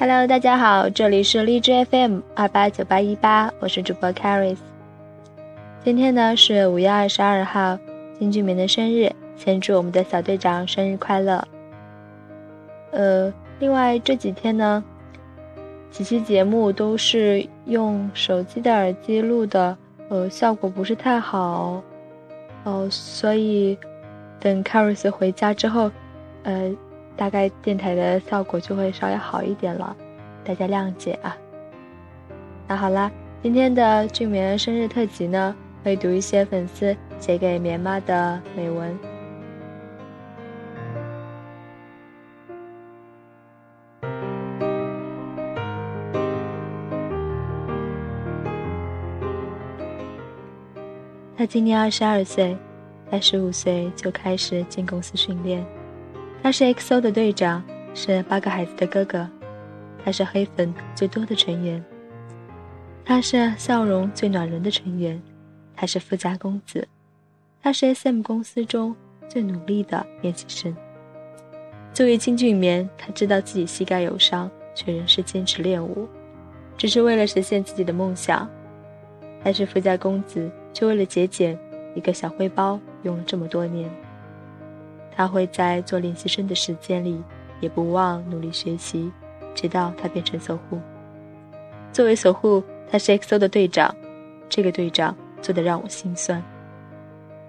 Hello，大家好，这里是荔枝 FM 二八九八一八，我是主播 Caris。今天呢是五月二十二号，金俊明的生日，先祝我们的小队长生日快乐。呃，另外这几天呢，几期节目都是用手机的耳机录的，呃，效果不是太好，哦，所以等 Caris 回家之后，呃。大概电台的效果就会稍微好一点了，大家谅解啊。那好啦，今天的俊棉生日特辑呢，会读一些粉丝写给棉妈的美文。他今年二十二岁，他十五岁就开始进公司训练。他是 XO 的队长，是八个孩子的哥哥，他是黑粉最多的成员，他是笑容最暖人的成员，他是富家公子，他是 SM 公司中最努力的练习生。作为金俊棉，他知道自己膝盖有伤，却仍是坚持练舞，只是为了实现自己的梦想。他是富家公子，却为了节俭，一个小灰包用了这么多年。他会在做练习生的时间里，也不忘努力学习，直到他变成守护。作为守护，他是 XO 的队长，这个队长做的让我心酸。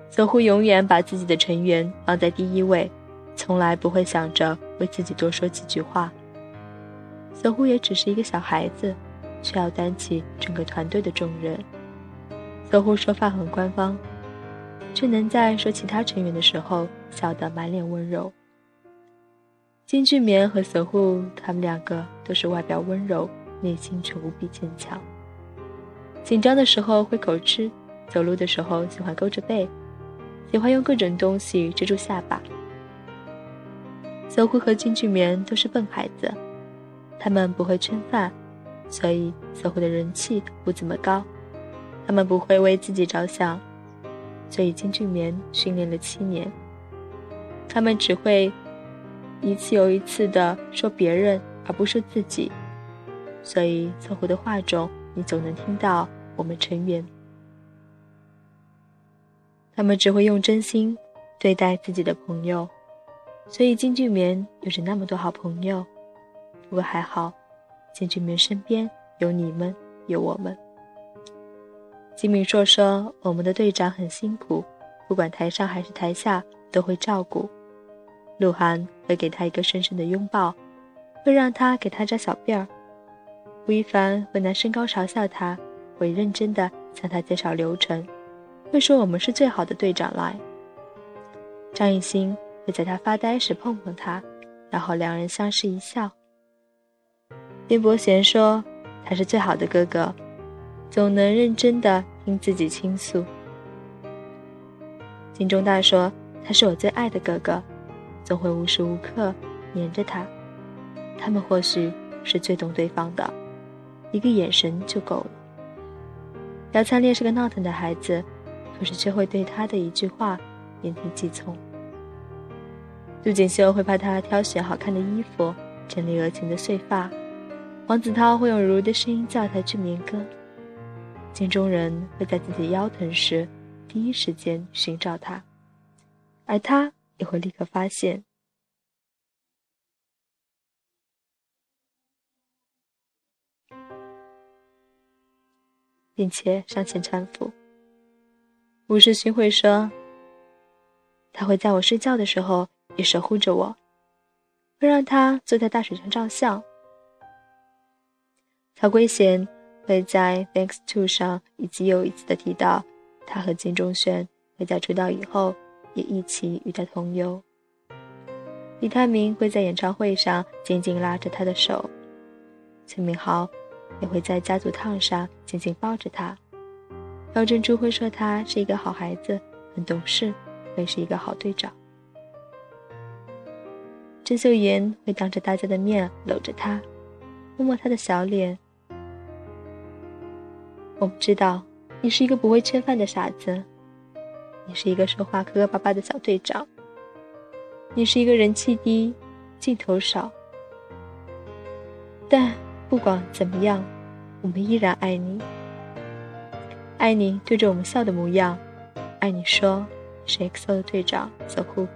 守护永远把自己的成员放在第一位，从来不会想着为自己多说几句话。守护也只是一个小孩子，却要担起整个团队的重任。守护说话很官方。却能在说其他成员的时候笑得满脸温柔。金俊棉和守护，他们两个都是外表温柔，内心却无比坚强。紧张的时候会口吃，走路的时候喜欢勾着背，喜欢用各种东西遮住下巴。守护和金俊棉都是笨孩子，他们不会圈饭，所以守护的人气不怎么高。他们不会为自己着想。所以金俊棉训练了七年，他们只会一次又一次的说别人，而不是自己。所以搜狐的话中，你总能听到我们成员。他们只会用真心对待自己的朋友，所以金俊棉有着那么多好朋友。不过还好，金俊棉身边有你们，有我们。金敏硕说：“我们的队长很辛苦，不管台上还是台下都会照顾。鹿晗会给他一个深深的拥抱，会让他给他扎小辫儿。吴亦凡会拿身高嘲笑他，会认真的向他介绍流程，会说我们是最好的队长来。张艺兴会在他发呆时碰碰他，然后两人相视一笑。边伯贤说他是最好的哥哥。”总能认真的听自己倾诉。金钟大说：“他是我最爱的哥哥，总会无时无刻黏着他。他们或许是最懂对方的，一个眼神就够了。”姚灿烈是个闹腾的孩子，可是却会对他的一句话言听计从。杜锦绣会帮他挑选好看的衣服，整理额前的碎发。黄子韬会用如的声音叫他去民歌。镜中人会在自己腰疼时，第一时间寻找他，而他也会立刻发现，并且上前搀扶。吴世勋会说：“他会在我睡觉的时候也守护着我，会让他坐在大水上照相。”曹圭贤。会在《Thanks to》上一次又一次的提到，他和金钟铉会在出道以后也一起与他同游。李泰明会在演唱会上紧紧拉着他的手，崔明豪也会在家族烫上紧紧抱着他。朴珍珠会说他是一个好孩子，很懂事，会是一个好队长。郑秀妍会当着大家的面搂着他，摸摸他的小脸。我不知道，你是一个不会吃饭的傻子，你是一个说话磕磕巴巴的小队长，你是一个人气低、镜头少，但不管怎么样，我们依然爱你。爱你对着我们笑的模样，爱你说是 XO 的队长小酷，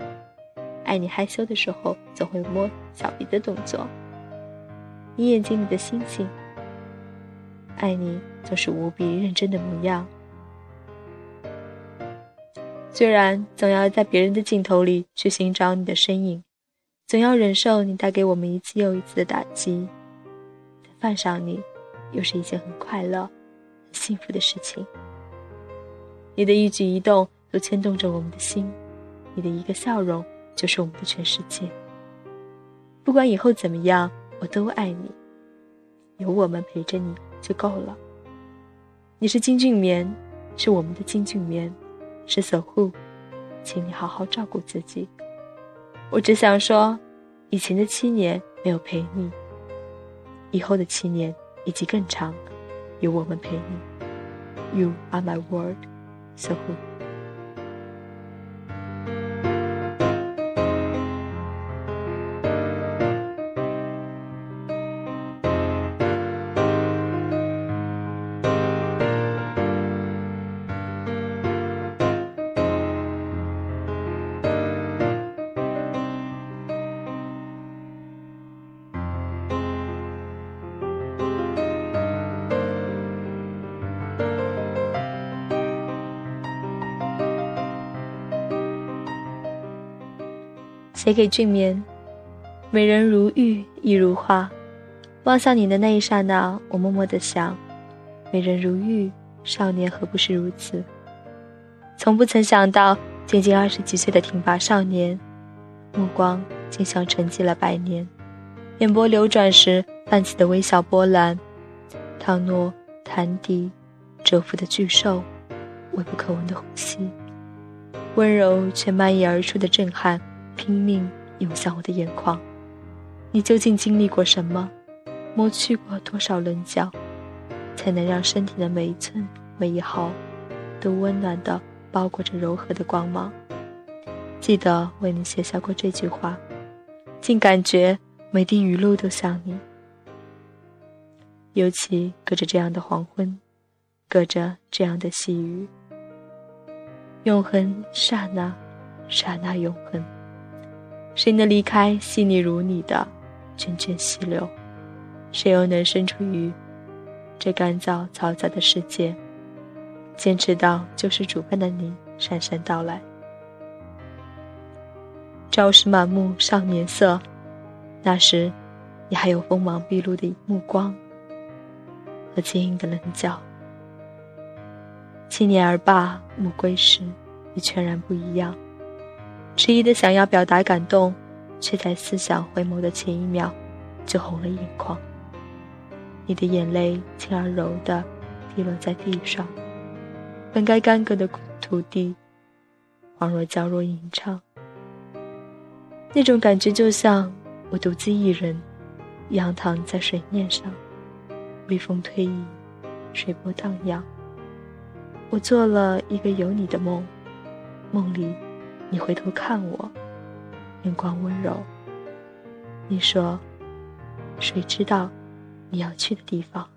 爱你害羞的时候总会摸小鼻的动作，你眼睛里的星星。爱你总是无比认真的模样，虽然总要在别人的镜头里去寻找你的身影，总要忍受你带给我们一次又一次的打击，但犯上你，又是一件很快乐。很幸福的事情，你的一举一动都牵动着我们的心，你的一个笑容就是我们的全世界。不管以后怎么样，我都爱你，有我们陪着你就够了。你是金俊棉，是我们的金俊棉，是守护，请你好好照顾自己。我只想说，以前的七年没有陪你，以后的七年以及更长。有我们陪你，You are my world, 守护写给俊棉，美人如玉，亦如画。望向你的那一刹那，我默默的想：美人如玉，少年何不是如此？从不曾想到，仅仅二十几岁的挺拔少年，目光竟像沉寂了百年。眼波流转时泛起的微小波澜，倘若潭底蛰伏的巨兽，微不可闻的呼吸，温柔却蔓延而出的震撼。拼命涌向我的眼眶，你究竟经历过什么？磨去过多少棱角，才能让身体的每一寸、每一毫，都温暖的包裹着柔和的光芒？记得为你写下过这句话，竟感觉每滴雨露都像你。尤其隔着这样的黄昏，隔着这样的细雨，永恒刹那，刹那永恒。谁能离开细腻如你的涓涓细流？谁又能身处于这干燥嘈杂的世界，坚持到救世主般的你姗姗到来？朝时满目少年色，那时你还有锋芒毕露的目光和坚硬的棱角。七年而罢，暮归时，已全然不一样。迟疑的想要表达感动，却在思想回眸的前一秒，就红了眼眶。你的眼泪轻而柔的滴落在地上，本该干涸的土地，恍若娇弱吟唱。那种感觉就像我独自一人，仰躺在水面上，微风推移，水波荡漾。我做了一个有你的梦，梦里。你回头看我，眼光温柔。你说：“谁知道你要去的地方？”